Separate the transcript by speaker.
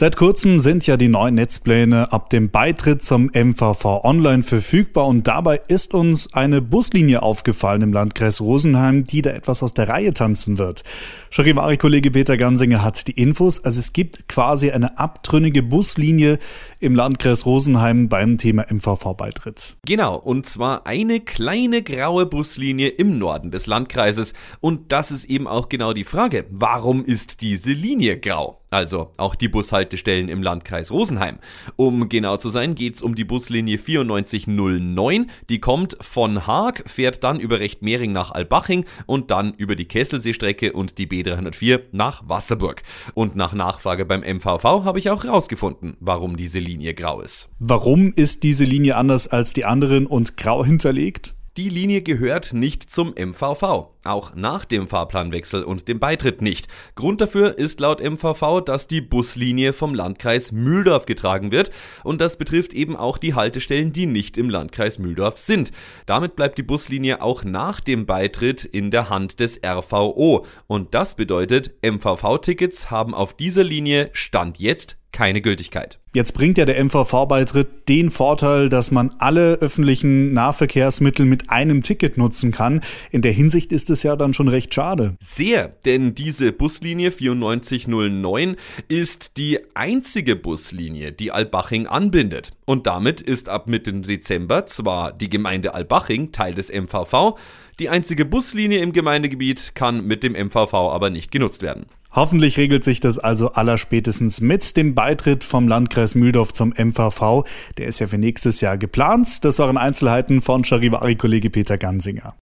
Speaker 1: Seit kurzem sind ja die neuen Netzpläne ab dem Beitritt zum MVV online verfügbar und dabei ist uns eine Buslinie aufgefallen im Landkreis Rosenheim, die da etwas aus der Reihe tanzen wird. Charivari-Kollege Peter Gansinger hat die Infos. Also es gibt quasi eine abtrünnige Buslinie im Landkreis Rosenheim beim Thema MVV-Beitritt.
Speaker 2: Genau, und zwar eine kleine graue Buslinie im Norden des Landkreises. Und das ist eben auch genau die Frage, warum ist diese Linie grau? Also auch die Bushaltestellen im Landkreis Rosenheim. Um genau zu sein, geht es um die Buslinie 9409. Die kommt von Haag, fährt dann über Rechtmehring nach Albaching und dann über die Kesselseestrecke und die B304 nach Wasserburg. Und nach Nachfrage beim MVV habe ich auch rausgefunden, warum diese Linie grau ist.
Speaker 1: Warum ist diese Linie anders als die anderen und grau hinterlegt?
Speaker 2: Die Linie gehört nicht zum MVV, auch nach dem Fahrplanwechsel und dem Beitritt nicht. Grund dafür ist laut MVV, dass die Buslinie vom Landkreis Mühldorf getragen wird und das betrifft eben auch die Haltestellen, die nicht im Landkreis Mühldorf sind. Damit bleibt die Buslinie auch nach dem Beitritt in der Hand des RVO und das bedeutet, MVV-Tickets haben auf dieser Linie Stand jetzt keine Gültigkeit.
Speaker 1: Jetzt bringt ja der MVV-Beitritt den Vorteil, dass man alle öffentlichen Nahverkehrsmittel mit einem Ticket nutzen kann. In der Hinsicht ist es ja dann schon recht schade.
Speaker 2: Sehr, denn diese Buslinie 9409 ist die einzige Buslinie, die Albaching anbindet. Und damit ist ab Mitte Dezember zwar die Gemeinde Albaching Teil des MVV, die einzige Buslinie im Gemeindegebiet kann mit dem MVV aber nicht genutzt werden.
Speaker 1: Hoffentlich regelt sich das also allerspätestens mit dem Beitritt vom Landkreis Mühldorf zum MVV. Der ist ja für nächstes Jahr geplant. Das waren Einzelheiten von Charivari-Kollege Peter Gansinger.